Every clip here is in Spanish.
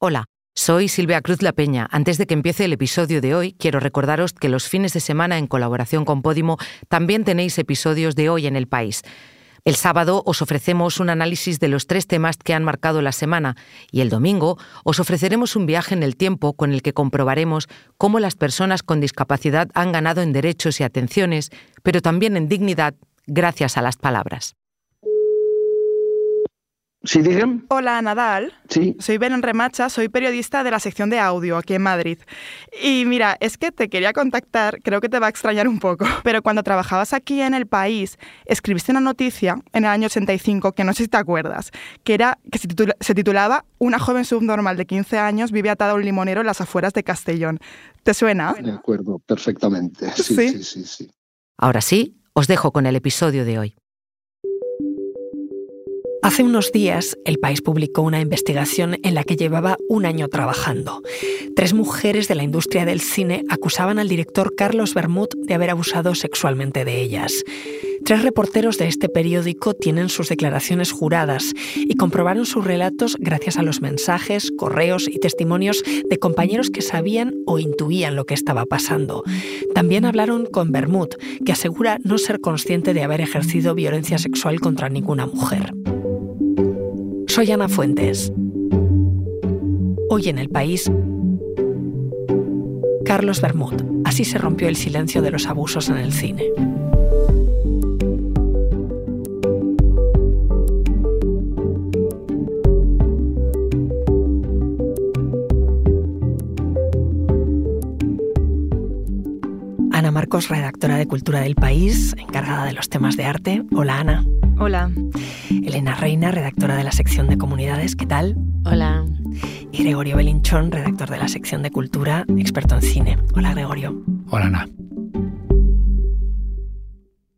Hola, soy Silvia Cruz La Peña. Antes de que empiece el episodio de hoy, quiero recordaros que los fines de semana, en colaboración con Podimo, también tenéis episodios de Hoy en el País. El sábado os ofrecemos un análisis de los tres temas que han marcado la semana y el domingo os ofreceremos un viaje en el tiempo con el que comprobaremos cómo las personas con discapacidad han ganado en derechos y atenciones, pero también en dignidad gracias a las palabras. Sí, digan. Hola, Nadal. Sí. Soy Belén Remacha, soy periodista de la sección de audio aquí en Madrid. Y mira, es que te quería contactar, creo que te va a extrañar un poco, pero cuando trabajabas aquí en el país, escribiste una noticia en el año 85, que no sé si te acuerdas, que era que se, titula, se titulaba Una joven subnormal de 15 años vive atada a un limonero en las afueras de Castellón. ¿Te suena? De acuerdo, perfectamente. Sí, Sí. sí, sí, sí. Ahora sí, os dejo con el episodio de hoy. Hace unos días, el país publicó una investigación en la que llevaba un año trabajando. Tres mujeres de la industria del cine acusaban al director Carlos Bermud de haber abusado sexualmente de ellas. Tres reporteros de este periódico tienen sus declaraciones juradas y comprobaron sus relatos gracias a los mensajes, correos y testimonios de compañeros que sabían o intuían lo que estaba pasando. También hablaron con Bermud, que asegura no ser consciente de haber ejercido violencia sexual contra ninguna mujer. Soy Ana Fuentes. Hoy en el país, Carlos Bermud. Así se rompió el silencio de los abusos en el cine. Ana Marcos, redactora de Cultura del País, encargada de los temas de arte. Hola Ana. Hola. Elena Reina, redactora de la sección de comunidades. ¿Qué tal? Hola. Y Gregorio Belinchón, redactor de la sección de cultura, experto en cine. Hola Gregorio. Hola Ana.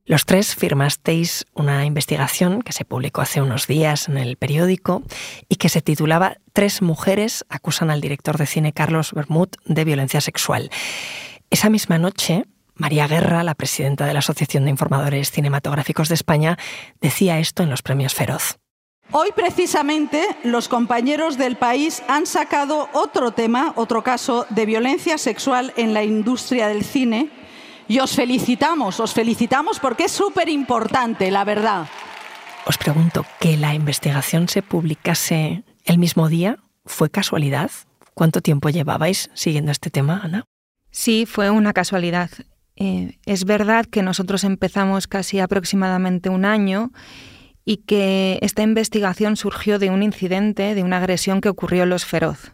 Los tres firmasteis una investigación que se publicó hace unos días en el periódico y que se titulaba Tres mujeres acusan al director de cine Carlos Bermud de violencia sexual. Esa misma noche, María Guerra, la presidenta de la Asociación de Informadores Cinematográficos de España, decía esto en los premios Feroz. Hoy precisamente los compañeros del país han sacado otro tema, otro caso de violencia sexual en la industria del cine y os felicitamos, os felicitamos porque es súper importante, la verdad. Os pregunto, ¿que la investigación se publicase el mismo día? ¿Fue casualidad? ¿Cuánto tiempo llevabais siguiendo este tema, Ana? Sí, fue una casualidad. Eh, es verdad que nosotros empezamos casi aproximadamente un año y que esta investigación surgió de un incidente, de una agresión que ocurrió en Los Feroz.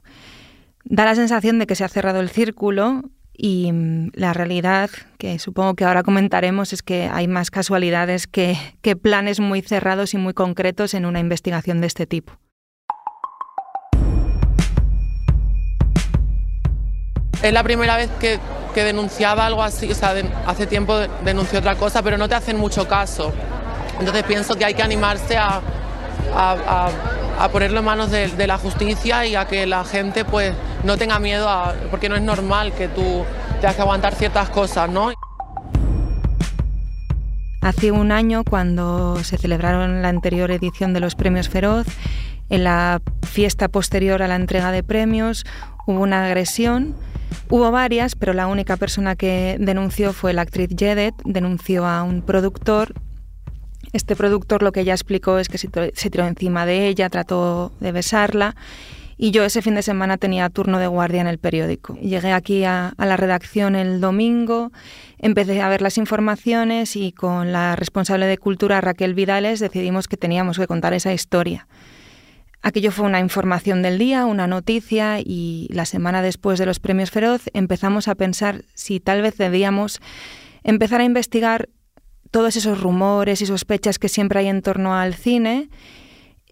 Da la sensación de que se ha cerrado el círculo y mm, la realidad, que supongo que ahora comentaremos, es que hay más casualidades que, que planes muy cerrados y muy concretos en una investigación de este tipo. Es la primera vez que, denunciaba algo así, o sea, hace tiempo de- denuncié otra cosa, pero no te hacen mucho caso. Entonces pienso que hay que animarse a ponerlo en manos de, de la justicia y a que la gente pues no tenga miedo, a- porque no es normal que tú tengas que aguantar ciertas cosas, ¿no? Hace un año, cuando se celebraron la anterior edición de los Premios Feroz, en la fiesta posterior a la entrega de premios hubo una agresión. Hubo varias, pero la única persona que denunció fue la actriz Jedet, denunció a un productor. Este productor lo que ella explicó es que se tiró- encima de ella, trató de besarla. Y yo ese fin de semana tenía turno de guardia en el periódico. Llegué aquí a, a la redacción el domingo, empecé a ver las informaciones y con la responsable de cultura, Raquel Vidales, decidimos que teníamos que contar esa historia. Aquello fue una información del día, una noticia y la semana después de los premios Feroz empezamos a pensar si tal vez debíamos empezar a investigar todos esos rumores y sospechas que siempre hay en torno al cine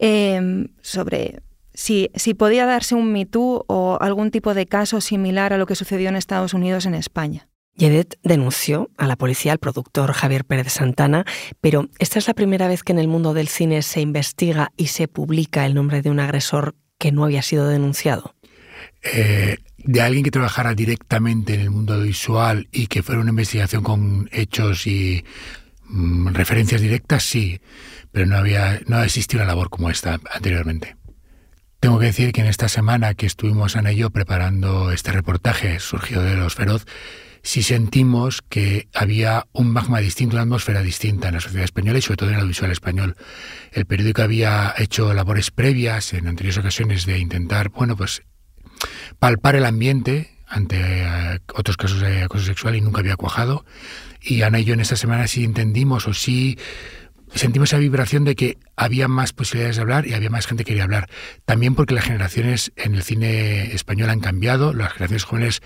eh, sobre si, si podía darse un Me Too o algún tipo de caso similar a lo que sucedió en Estados Unidos en España. Yedet denunció a la policía al productor Javier Pérez Santana, pero esta es la primera vez que en el mundo del cine se investiga y se publica el nombre de un agresor que no había sido denunciado. Eh, de alguien que trabajara directamente en el mundo visual y que fuera una investigación con hechos y mm, referencias directas, sí, pero no había no existido una labor como esta anteriormente. Tengo que decir que en esta semana que estuvimos Ana y yo preparando este reportaje surgido de los feroz, sí sentimos que había un magma distinto, una atmósfera distinta en la sociedad española y sobre todo en el audiovisual español. El periódico había hecho labores previas en anteriores ocasiones de intentar, bueno, pues palpar el ambiente ante eh, otros casos de acoso sexual y nunca había cuajado. Y Ana y yo en esta semana sí entendimos o sí sentimos esa vibración de que había más posibilidades de hablar y había más gente que quería hablar. También porque las generaciones en el cine español han cambiado, las generaciones jóvenes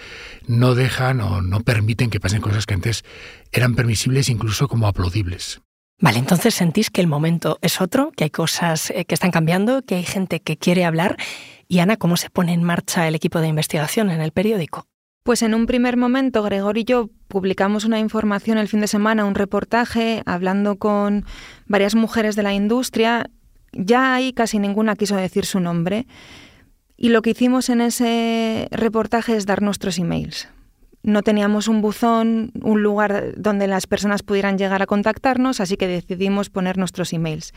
no dejan o no permiten que pasen cosas que antes eran permisibles incluso como aplaudibles. Vale, entonces sentís que el momento es otro, que hay cosas eh, que están cambiando, que hay gente que quiere hablar. Y Ana, ¿cómo se pone en marcha el equipo de investigación en el periódico? Pues en un primer momento, Gregor y yo publicamos una información el fin de semana, un reportaje, hablando con varias mujeres de la industria. Ya ahí casi ninguna quiso decir su nombre. Y lo que hicimos en ese reportaje es dar nuestros emails. No teníamos un buzón, un lugar donde las personas pudieran llegar a contactarnos, así que decidimos poner nuestros emails.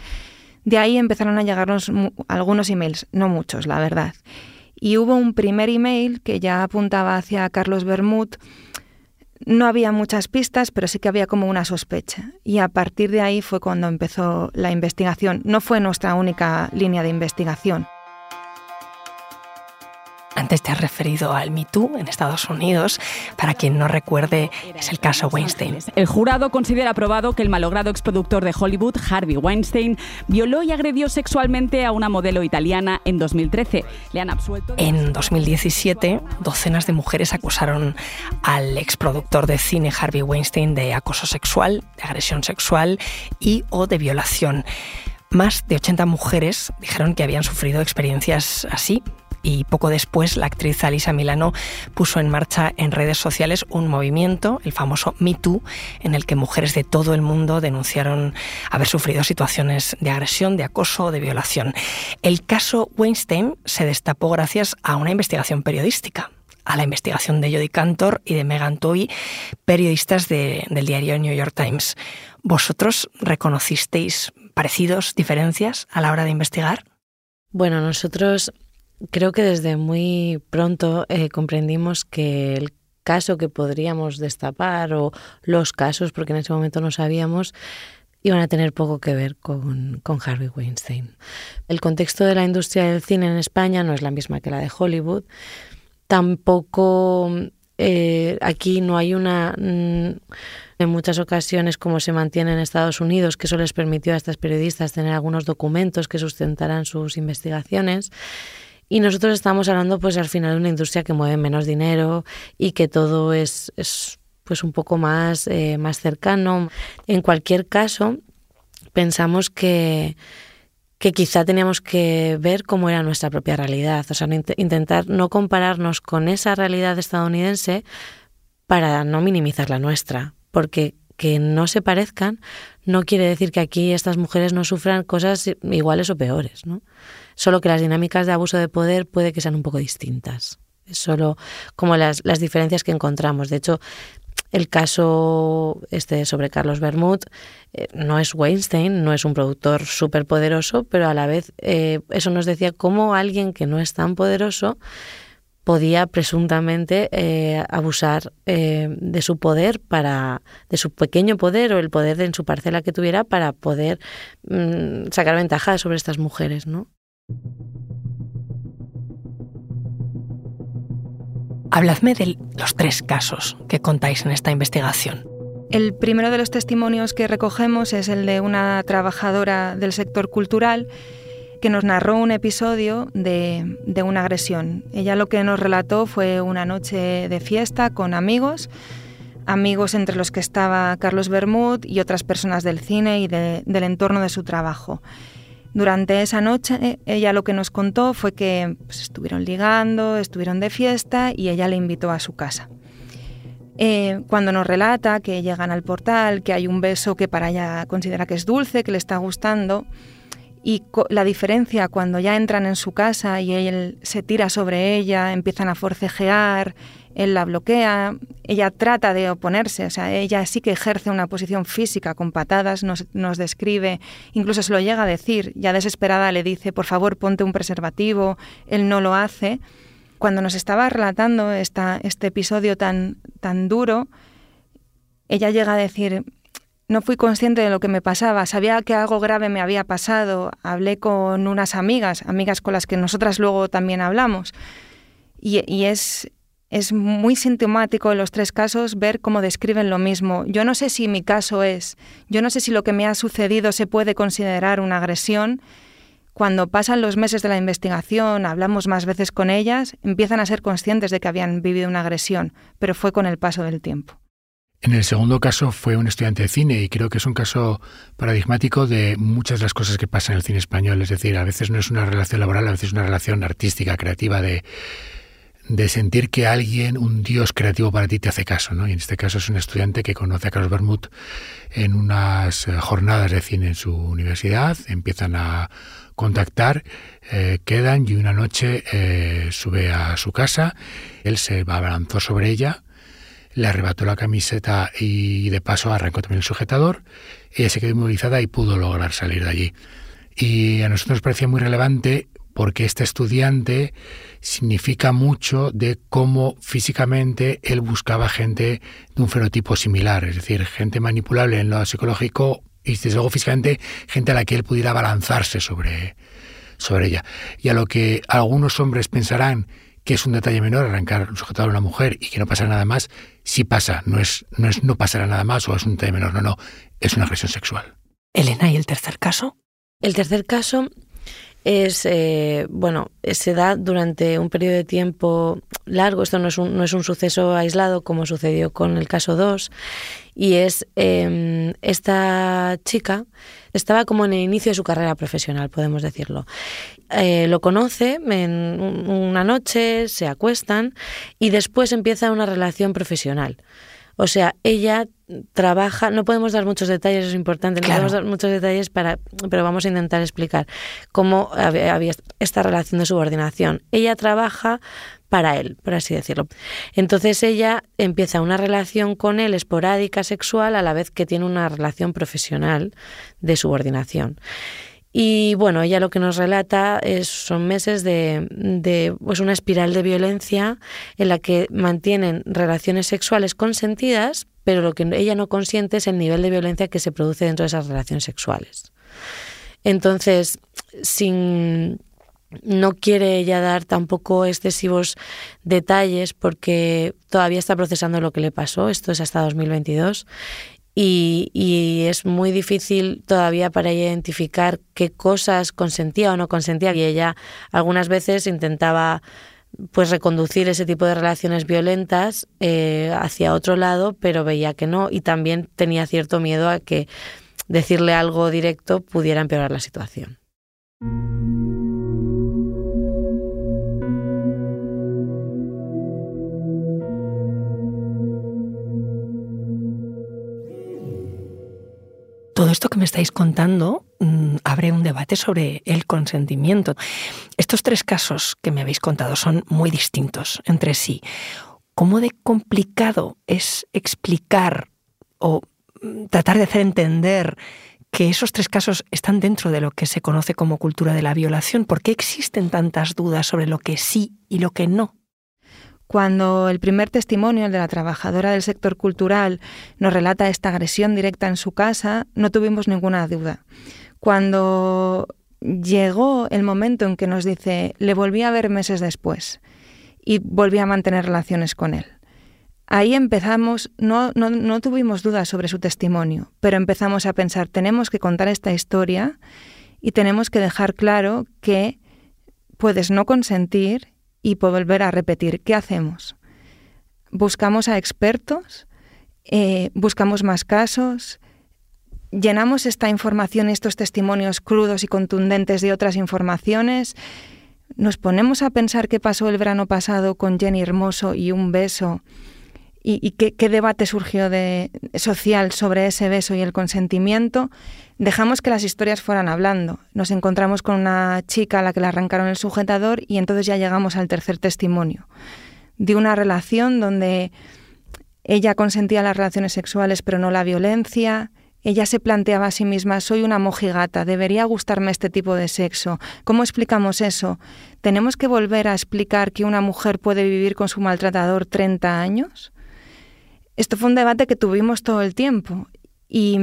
De ahí empezaron a llegarnos algunos emails, no muchos, la verdad. Y hubo un primer email que ya apuntaba hacia Carlos Bermud. No había muchas pistas, pero sí que había como una sospecha. Y a partir de ahí fue cuando empezó la investigación. No fue nuestra única línea de investigación. Antes te has referido al Me Too en Estados Unidos. Para quien no recuerde, es el caso Weinstein. El jurado considera aprobado que el malogrado exproductor de Hollywood, Harvey Weinstein, violó y agredió sexualmente a una modelo italiana en 2013. Le han absuelto. En 2017, docenas de mujeres acusaron al exproductor de cine Harvey Weinstein de acoso sexual, de agresión sexual y o de violación. Más de 80 mujeres dijeron que habían sufrido experiencias así y poco después la actriz Alisa Milano puso en marcha en redes sociales un movimiento, el famoso Me Too, en el que mujeres de todo el mundo denunciaron haber sufrido situaciones de agresión, de acoso, de violación. El caso Weinstein se destapó gracias a una investigación periodística a la investigación de Jodie Cantor y de Megan Toy, periodistas del diario New York Times. ¿Vosotros reconocisteis parecidos, diferencias a la hora de investigar? Bueno, nosotros creo que desde muy pronto eh, comprendimos que el caso que podríamos destapar o los casos, porque en ese momento no sabíamos, iban a tener poco que ver con, con, Harvey Weinstein. El contexto de la industria del cine en España no es la misma que la de Hollywood. Tampoco eh, aquí no hay una... Mm, en muchas ocasiones, como se mantiene en Estados Unidos, que eso les permitió a estas periodistas tener algunos documentos que sustentaran sus investigaciones. Y nosotros estamos hablando, pues al final, de una industria que mueve menos dinero y que todo es, es pues un poco más, eh, más cercano. En cualquier caso, pensamos que, que quizá teníamos que ver cómo era nuestra propia realidad, o sea, intentar no compararnos con esa realidad estadounidense para no minimizar la nuestra, porque que no se parezcan no quiere decir que aquí estas mujeres no sufran cosas iguales o peores, ¿no? Solo que las dinámicas de abuso de poder puede que sean un poco distintas. Es solo como las, las diferencias que encontramos. De hecho, el caso este sobre Carlos Bermud eh, no es Weinstein, no es un productor súper poderoso, pero a la vez eh, eso nos decía cómo alguien que no es tan poderoso podía presuntamente eh, abusar de su poder para de su pequeño poder o el poder de, en su parcela que tuviera para poder mm, sacar ventaja sobre estas mujeres, ¿no? Habladme de los tres casos que contáis en esta investigación. El primero de los testimonios que recogemos es el de una trabajadora del sector cultural que nos narró un episodio de, de, una agresión. Ella lo que nos relató fue una noche de fiesta con amigos, amigos entre los que estaba Carlos Bermud y otras personas del cine y del entorno de su trabajo. Durante esa noche ella lo que nos contó fue que pues, estuvieron ligando, estuvieron de fiesta y ella le invitó a su casa. Eh, cuando nos relata que llegan al portal, que hay un beso que para ella considera que es dulce, que le está gustando, y la diferencia cuando ya entran en su casa y él se tira sobre ella, empiezan a forcejear, él la bloquea, ella trata de oponerse, o sea, ella sí que ejerce una posición física con patadas, nos, describe, incluso se lo llega a decir, ya desesperada le dice, por favor, ponte un preservativo, él no lo hace. Cuando nos estaba relatando esta, este episodio tan, tan duro, ella llega a decir, no fui consciente de lo que me pasaba, sabía que algo grave me había pasado, hablé con unas amigas, amigas con las que nosotras luego también hablamos, y, es, es muy sintomático en los tres casos ver cómo describen lo mismo. Yo no sé si mi caso es, yo no sé si lo que me ha sucedido se puede considerar una agresión. Cuando pasan los meses de la investigación, hablamos más veces con ellas, empiezan a ser conscientes de que habían vivido una agresión, pero fue con el paso del tiempo. En el segundo caso fue un estudiante de cine y creo que es un caso paradigmático de muchas de las cosas que pasan en el cine español. Es decir, a veces no es una relación laboral, a veces es una relación artística, creativa, de de sentir que alguien, un dios creativo para ti, te hace caso. ¿no? Y en este caso es un estudiante que conoce a Carlos Bermud en unas eh, jornadas de cine en su universidad, empiezan a contactar, eh, quedan y una noche eh, sube a su casa, él se abalanzó sobre ella, le arrebató la camiseta y de paso arrancó también el sujetador, ella se quedó inmovilizada y pudo lograr salir de allí. Y a nosotros nos parecía muy relevante porque este estudiante significa mucho de cómo físicamente él buscaba gente de un fenotipo similar, es decir, gente manipulable en lo psicológico y desde luego físicamente gente a la que él pudiera balanzarse sobre, sobre ella. Y a lo que algunos hombres pensarán que es un detalle menor arrancar un sujetador a una mujer y que no pasa nada más, sí pasa, no es, no es no pasará nada más o es un detalle menor, no, no, es una agresión sexual. Elena, ¿y el tercer caso? El tercer caso es, eh, bueno, se da durante un periodo de tiempo largo, esto no es un, no es un suceso aislado como sucedió con el caso 2, y es em, esta chica estaba como en el inicio de su carrera profesional, podemos decirlo. Eh, lo conoce en una noche, se acuestan y después empieza una relación profesional. O sea, ella trabaja, no podemos dar muchos detalles, es importante, no podemos dar muchos detalles, para, pero vamos a intentar explicar cómo había esta relación de subordinación. Ella trabaja para él, por así decirlo. Entonces ella empieza una relación con él esporádica sexual a la vez que tiene una relación profesional de subordinación. Y bueno, ella lo que nos relata es, son meses de, pues una espiral de violencia en la que mantienen relaciones sexuales consentidas, pero lo que ella no consiente es el nivel de violencia que se produce dentro de esas relaciones sexuales. Entonces, sin no quiere ella dar tampoco excesivos detalles porque todavía está procesando lo que le pasó, esto es hasta 2022, y, es muy difícil todavía para ella identificar qué cosas consentía o no consentía y ella algunas veces intentaba pues reconducir ese tipo de relaciones violentas eh, hacia otro lado, pero veía que no y también tenía cierto miedo a que decirle algo directo pudiera empeorar la situación. Todo esto que me estáis contando mm, abre un debate sobre el consentimiento. Estos tres casos que me habéis contado son muy distintos entre sí. ¿Cómo de complicado es explicar o mm, tratar de hacer entender que esos tres casos están dentro de lo que se conoce como cultura de la violación? ¿Por qué existen tantas dudas sobre lo que sí y lo que no? Cuando el primer testimonio, el de la trabajadora del sector cultural, nos relata esta agresión directa en su casa, no tuvimos ninguna duda. Cuando llegó el momento en que nos dice, le volví a ver meses después y volví a mantener relaciones con él. Ahí empezamos, no, no, no tuvimos dudas sobre su testimonio, pero empezamos a pensar, tenemos que contar esta historia y tenemos que dejar claro que puedes no consentir y volver a repetir, ¿qué hacemos? ¿Buscamos a expertos? Eh, ¿Buscamos más casos? ¿Llenamos esta información, estos testimonios crudos y contundentes de otras informaciones? ¿Nos ponemos a pensar qué pasó el verano pasado con Jenny Hermoso y un beso? ¿Y, qué, debate surgió de, social sobre ese beso y el consentimiento? Dejamos que las historias fueran hablando. Nos encontramos con una chica a la que le arrancaron el sujetador y entonces ya llegamos al tercer testimonio. De una relación donde ella consentía las relaciones sexuales pero no la violencia. Ella se planteaba a sí misma, soy una mojigata, debería gustarme este tipo de sexo. ¿Cómo explicamos eso? ¿Tenemos que volver a explicar que una mujer puede vivir con su maltratador 30 años? Esto fue un debate que tuvimos todo el tiempo. Y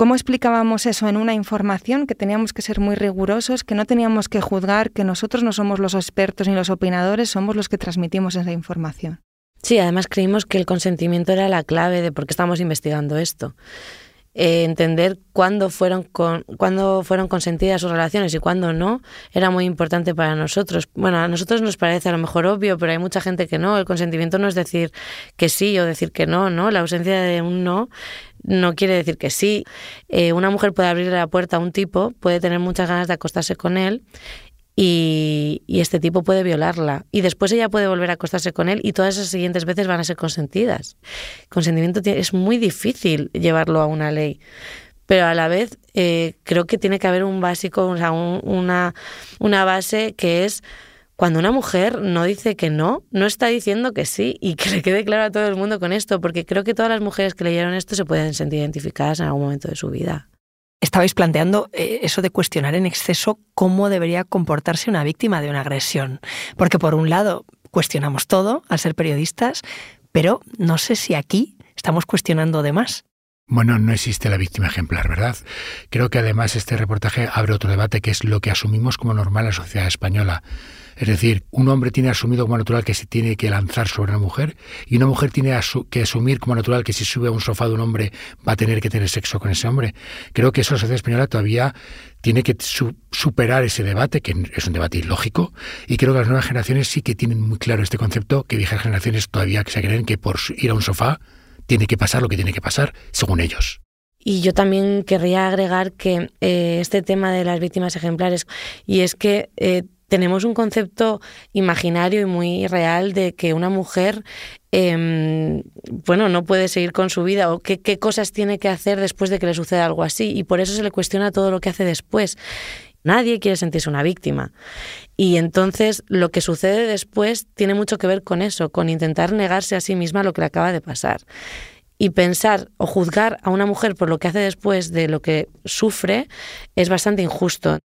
¿Cómo explicábamos eso en una información que teníamos que ser muy rigurosos, que no teníamos que juzgar, que nosotros no somos los expertos ni los opinadores, somos los que transmitimos esa información? Sí, además creímos que el consentimiento era la clave de por qué estamos investigando esto. Eh, entender cuándo fueron, con, cuándo fueron consentidas sus relaciones y cuándo no era muy importante para nosotros. Bueno, a nosotros nos parece a lo mejor obvio, pero hay mucha gente que no. El consentimiento no es decir que sí o decir que no, ¿no? La ausencia de un no no quiere decir que sí. Eh, una mujer puede abrirle la puerta a un tipo, puede tener muchas ganas de acostarse con él y, este tipo puede violarla. Y después ella puede volver a acostarse con él y todas esas siguientes veces van a ser consentidas. Consentimiento es muy difícil llevarlo a una ley. Pero a la vez eh, creo que tiene que haber un básico, o sea, una, una base que es cuando una mujer no dice que no, no está diciendo que sí y que le quede claro a todo el mundo con esto, porque creo que todas las mujeres que leyeron esto se pueden sentir identificadas en algún momento de su vida estabais planteando eh, eso de cuestionar en exceso cómo debería comportarse una víctima de una agresión. Porque por un lado cuestionamos todo al ser periodistas, pero no sé si aquí estamos cuestionando de más. Bueno, no existe la víctima ejemplar, ¿verdad? Creo que además este reportaje abre otro debate que es lo que asumimos como normal en la sociedad española. Es decir, un hombre tiene asumido como natural que se tiene que lanzar sobre una mujer y una mujer tiene que asumir como natural que si sube a un sofá de un hombre va a tener que tener sexo con ese hombre. Creo que eso la sociedad española todavía tiene que superar ese debate, que es un debate ilógico, y creo que las nuevas generaciones sí que tienen muy claro este concepto, que viejas generaciones todavía se creen que por ir a un sofá tiene que pasar lo que tiene que pasar, según ellos. Y yo también querría agregar que eh, este tema de las víctimas ejemplares, y es que eh, tenemos un concepto imaginario y muy real de que una mujer em, bueno, no puede seguir con su vida o qué, qué cosas tiene que hacer después de que le suceda algo así. Y por eso se le cuestiona todo lo que hace después. Nadie quiere sentirse una víctima. Y entonces lo que sucede después tiene mucho que ver con eso, con intentar negarse a sí misma lo que le acaba de pasar. Y pensar o juzgar a una mujer por lo que hace después de lo que sufre es bastante injusto.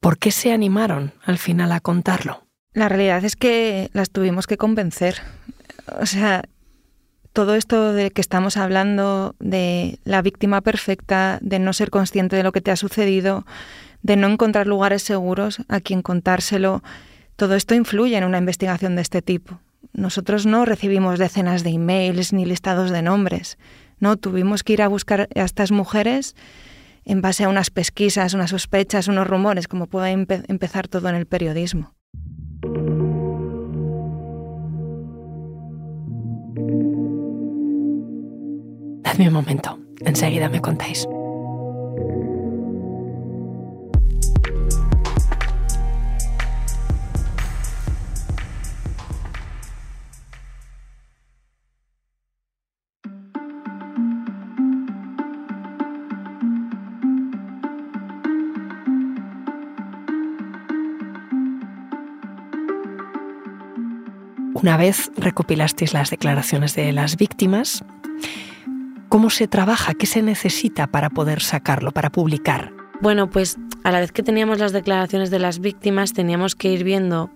¿Por qué se animaron al final a contarlo? La realidad es que las tuvimos que convencer. O sea, todo esto de que estamos hablando de la víctima perfecta, de no ser consciente de lo que te ha sucedido, de no encontrar lugares seguros a quien contárselo, todo esto influye en una investigación de este tipo. Nosotros no recibimos decenas de emails ni listados de nombres. No, tuvimos que ir a buscar a estas mujeres en base a unas pesquisas, unas sospechas, unos rumores, como puede empezar todo en el periodismo. Dadme un momento, enseguida me contáis. Una vez recopilasteis las declaraciones de las víctimas, ¿cómo se trabaja? ¿Qué se necesita para poder sacarlo, para publicar? Bueno, pues a la vez que teníamos las declaraciones de las víctimas, teníamos que ir viendo,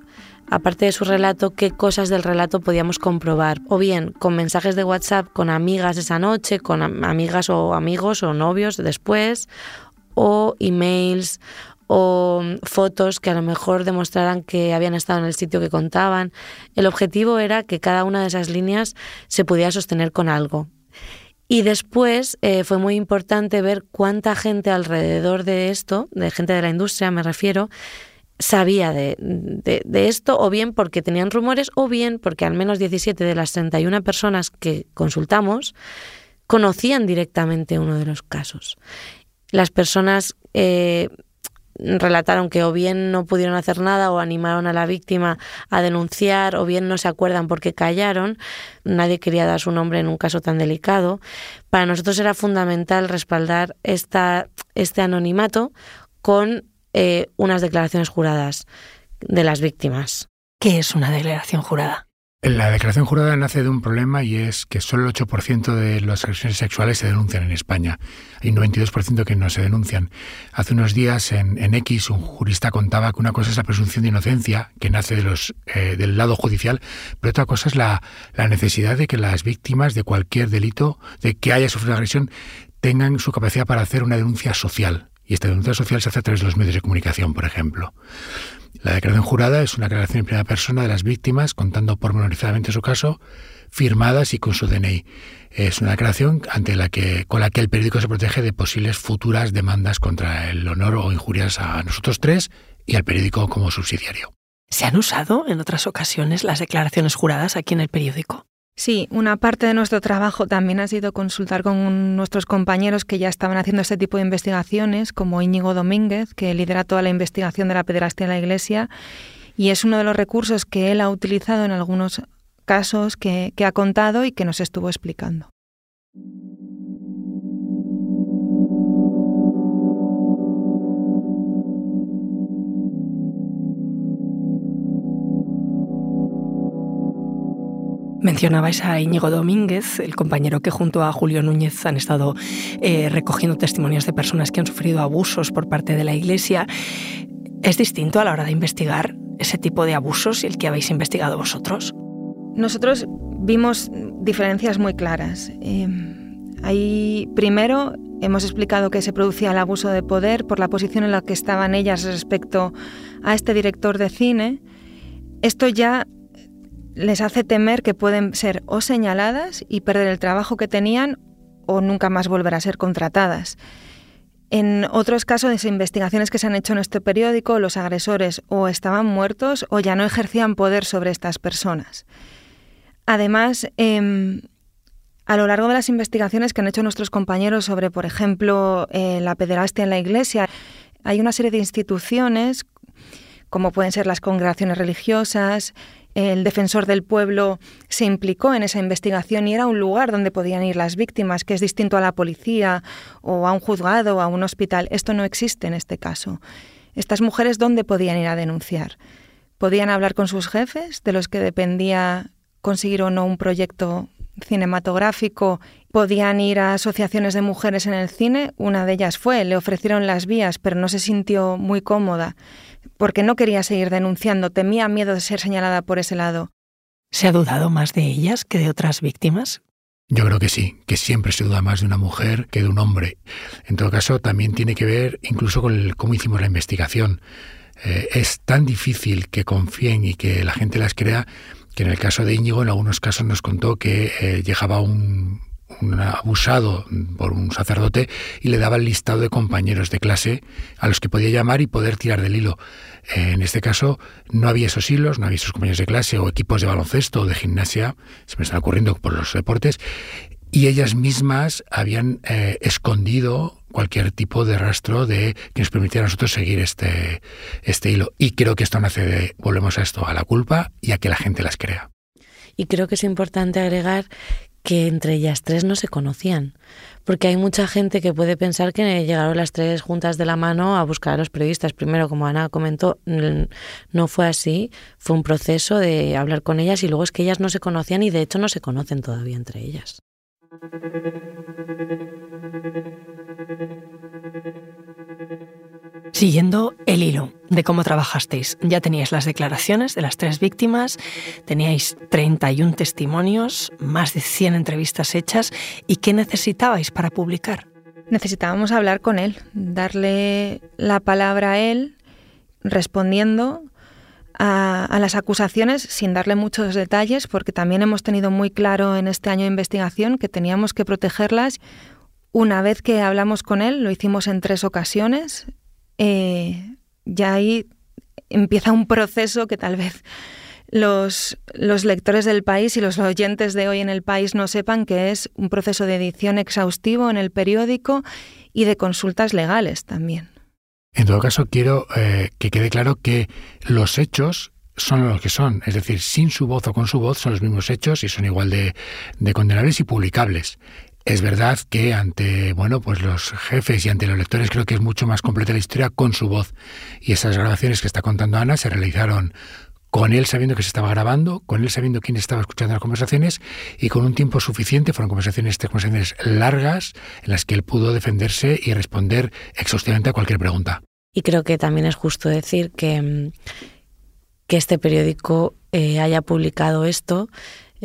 aparte de su relato, qué cosas del relato podíamos comprobar. O bien con mensajes de WhatsApp con amigas esa noche, con amigas o amigos o novios después, o emails o fotos que a lo mejor demostraran que habían estado en el sitio que contaban. El objetivo era que cada una de esas líneas se pudiera sostener con algo. Y después eh, fue muy importante ver cuánta gente alrededor de esto, de gente de la industria me refiero, sabía de, de, esto, o bien porque tenían rumores, o bien porque al menos 17 de las 31 personas que consultamos conocían directamente uno de los casos. Las personas eh, relataron que o bien no pudieron hacer nada o animaron a la víctima a denunciar o bien no se acuerdan porque callaron. Nadie quería dar su nombre en un caso tan delicado. Para nosotros era fundamental respaldar esta, este anonimato con eh, unas declaraciones juradas de las víctimas. ¿Qué es una declaración jurada? La declaración jurada nace de un problema y es que solo el 8% de las agresiones sexuales se denuncian en España. Hay un 92% que no se denuncian. Hace unos días en, X un jurista contaba que una cosa es la presunción de inocencia, que nace eh, del lado judicial, pero otra cosa es la, la necesidad de que las víctimas de cualquier delito, de que haya sufrido agresión, tengan su capacidad para hacer una denuncia social. Y esta denuncia social se hace a través de los medios de comunicación, por ejemplo. La declaración jurada es una declaración en primera persona de las víctimas contando pormenorizadamente su caso, firmadas y con su DNI. Es una declaración ante la que, con la que el periódico se protege de posibles futuras demandas contra el honor o injurias a nosotros tres y al periódico como subsidiario. ¿Se han usado en otras ocasiones las declaraciones juradas aquí en el periódico? Sí, una parte de nuestro trabajo también ha sido consultar con nuestros compañeros que ya estaban haciendo este tipo de investigaciones, como Íñigo Domínguez, que lidera toda la investigación de la pederastia en la Iglesia, y es uno de los recursos que él ha utilizado en algunos casos que, que ha contado y que nos estuvo explicando. Mencionabais a Íñigo Domínguez, el compañero que junto a Julio Núñez han estado eh, recogiendo testimonios de personas que han sufrido abusos por parte de la Iglesia. ¿Es distinto a la hora de investigar ese tipo de abusos y el que habéis investigado vosotros? Nosotros vimos diferencias muy claras. Eh, ahí, primero, hemos explicado que se producía el abuso de poder por la posición en la que estaban ellas respecto a este director de cine. Esto ya les hace temer que pueden ser o señaladas y perder el trabajo que tenían o nunca más volver a ser contratadas. En otros casos de investigaciones que se han hecho en este periódico, los agresores o estaban muertos o ya no ejercían poder sobre estas personas. Además, em, a lo largo de las investigaciones que han hecho nuestros compañeros sobre, por ejemplo, eh, la pederastia en la iglesia, hay una serie de instituciones, como pueden ser las congregaciones religiosas, el defensor del pueblo se implicó en esa investigación y era un lugar donde podían ir las víctimas, que es distinto a la policía o a un juzgado o a un hospital. Esto no existe en este caso. Estas mujeres, ¿dónde podían ir a denunciar? ¿Podían hablar con sus jefes, de los que dependía conseguir o no un proyecto cinematográfico? ¿Podían ir a asociaciones de mujeres en el cine? Una de ellas fue, le ofrecieron las vías, pero no se sintió muy cómoda porque no quería seguir denunciando, temía miedo de ser señalada por ese lado. ¿Se ha dudado más de ellas que de otras víctimas? Yo creo que sí, que siempre se duda más de una mujer que de un hombre. En todo caso, también tiene que ver incluso con cómo hicimos la investigación. Eh, es tan difícil que confíen y que la gente las crea que en el caso de Íñigo, en algunos casos nos contó que eh, llegaba un, abusado por un sacerdote y le daba el listado de compañeros de clase a los que podía llamar y poder tirar del hilo. En este caso no había esos hilos, no había esos compañeros de clase o equipos de baloncesto o de gimnasia, se me está ocurriendo por los deportes, y ellas mismas habían eh, escondido cualquier tipo de rastro de que nos permitiera a nosotros seguir este, este hilo. Y creo que esto nace de, volvemos a esto, a la culpa y a que la gente las crea. Y creo que es importante agregar que entre ellas tres no se conocían, porque hay mucha gente que puede pensar que llegaron las tres juntas de la mano a buscar a los periodistas. Primero, como Ana comentó, no fue así, fue un proceso de hablar con ellas y luego es que ellas no se conocían y de hecho no se conocen todavía entre ellas. Siguiendo el hilo de cómo trabajasteis, ya teníais las declaraciones de las tres víctimas, teníais 31 testimonios, más de 100 entrevistas hechas, ¿y qué necesitabais para publicar? Necesitábamos hablar con él, darle la palabra a él, respondiendo a, a, las acusaciones sin darle muchos detalles, porque también hemos tenido muy claro en este año de investigación que teníamos que protegerlas. Una vez que hablamos con él, lo hicimos en tres ocasiones, eh, ya ahí empieza un proceso que tal vez los, los, lectores del país y los oyentes de hoy en el país no sepan que es un proceso de edición exhaustivo en el periódico y de consultas legales también. En todo caso, quiero eh, que quede claro que los hechos son los que son, es decir, sin su voz o con su voz son los mismos hechos y son igual de, de condenables y publicables. Es verdad que ante bueno, pues los jefes y ante los lectores creo que es mucho más completa la historia con su voz. Y esas grabaciones que está contando Ana se realizaron con él sabiendo que se estaba grabando, con él sabiendo quién estaba escuchando las conversaciones y con un tiempo suficiente, fueron conversaciones, conversaciones largas en las que él pudo defenderse y responder exhaustivamente a cualquier pregunta. Y creo que también es justo decir que, mm, que este periódico eh, haya publicado esto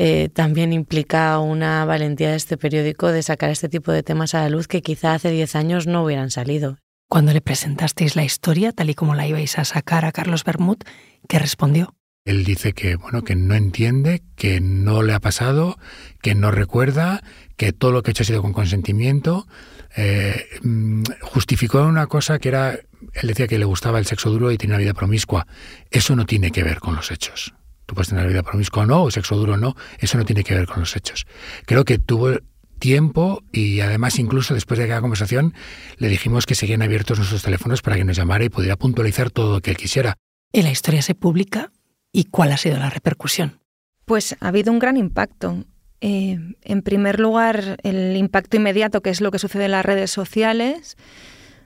eh, también implica una valentía de este periódico de sacar este tipo de temas a la luz que quizá hace 10 años no hubieran salido. Cuando le presentasteis la historia, tal y como la ibais a sacar a Carlos Bermud, ¿qué respondió? Él dice que bueno, que no entiende, que no le ha pasado, que no recuerda, que todo lo que ha hecho ha sido con consentimiento. Eh, mm, justificó una cosa que era, él decía que le gustaba el sexo duro y tenía una vida promiscua. Eso no tiene que ver con los hechos. Tú puedes tener vida promiscua o no, o sexo duro o no, eso no tiene que ver con los hechos. Creo que tuvo tiempo y además incluso después de aquella conversación le dijimos que seguían abiertos nuestros teléfonos para que nos llamara y pudiera puntualizar todo lo que él quisiera. ¿Y la historia se publica? ¿Y cuál ha sido la repercusión? Pues ha habido un gran impacto. Eh, en primer lugar, el impacto inmediato, que es lo que sucede en las redes sociales,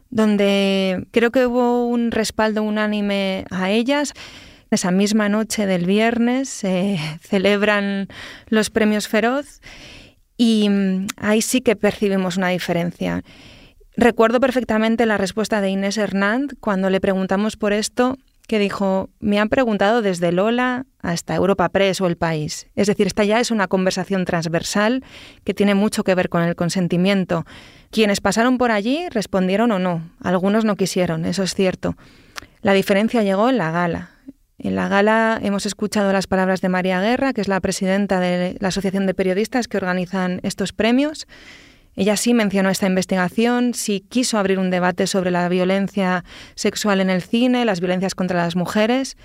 donde creo que hubo un respaldo unánime a ellas. Esa misma noche del viernes se celebran los premios Feroz y mm, ahí sí que percibimos una diferencia. Recuerdo perfectamente la respuesta de Inés Hernández cuando le preguntamos por esto, que dijo, me han preguntado desde Lola hasta Europa Press o El País. Es decir, esta ya es una conversación transversal que tiene mucho que ver con el consentimiento. Quienes pasaron por allí respondieron o no, algunos no quisieron, eso es cierto. La diferencia llegó en la gala. En la gala hemos escuchado las palabras de María Guerra, que es la presidenta de la Asociación de Periodistas que organizan estos premios. Ella sí mencionó esta investigación, sí quiso abrir un debate sobre la violencia sexual en el cine, las violencias contra las mujeres.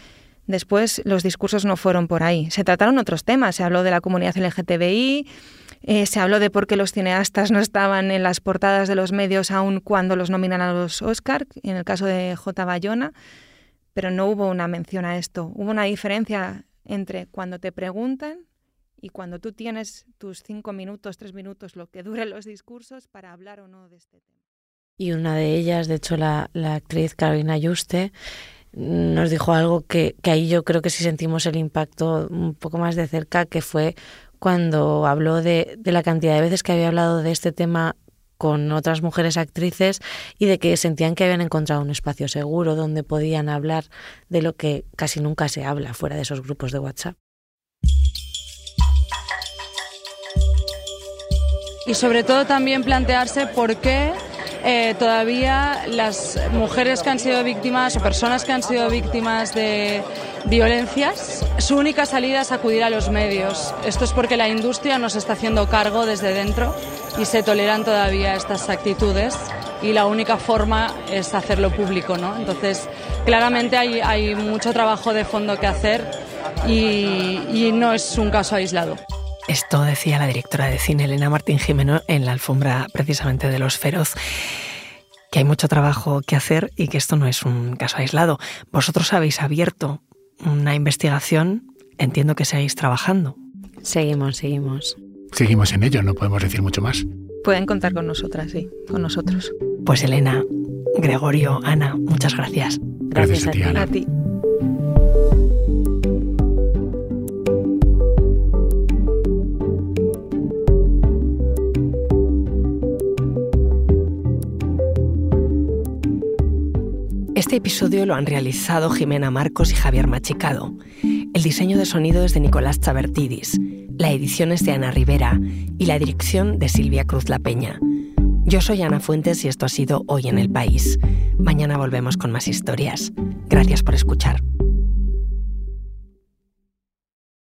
Después los discursos no fueron por ahí. Se trataron otros temas. Se habló de la comunidad LGTBI, eh, se habló de por qué los cineastas no estaban en las portadas de los medios aún cuando los nominan a los Oscar, en el caso de J. Bayona pero no hubo una mención a esto. Hubo una diferencia entre cuando te preguntan y cuando tú tienes tus cinco minutos, tres minutos, lo que duren los discursos para hablar o no de este tema. Y una de ellas, de hecho, la, actriz Carolina Yuste, nos dijo algo que, que ahí yo creo que sí sentimos el impacto un poco más de cerca, que fue cuando habló de, de la cantidad de veces que había hablado de este tema con otras mujeres actrices y de que sentían que habían encontrado un espacio seguro donde podían hablar de lo que casi nunca se habla fuera de esos grupos de WhatsApp. Y sobre todo también plantearse por qué eh, todavía las mujeres que han sido víctimas o personas que han sido víctimas de violencias, su única salida es acudir a los medios. Esto es porque la industria nos está haciendo cargo desde dentro y se toleran todavía estas actitudes y la única forma es hacerlo público, ¿no? Entonces, claramente hay, mucho trabajo de fondo que hacer y no es un caso aislado. Esto decía la directora de cine Elena Martín Jimeno en la alfombra precisamente de Los Feroz que hay mucho trabajo que hacer y que esto no es un caso aislado. Vosotros habéis abierto una investigación, entiendo que seguís trabajando. Seguimos, seguimos. Seguimos en ello, no podemos decir mucho más. Pueden contar con nosotras, sí, con nosotros. Pues Elena, Gregorio, Ana, muchas gracias. Gracias, a, ti, Ana. A ti. Este episodio lo han realizado Jimena Marcos y Javier Machicado. El diseño de sonido es de Nicolás Chabertidis, la edición es de Ana Rivera y la dirección de Silvia Cruz La Peña. Yo soy Ana Fuentes y esto ha sido Hoy en el País. Mañana volvemos con más historias. Gracias por escuchar.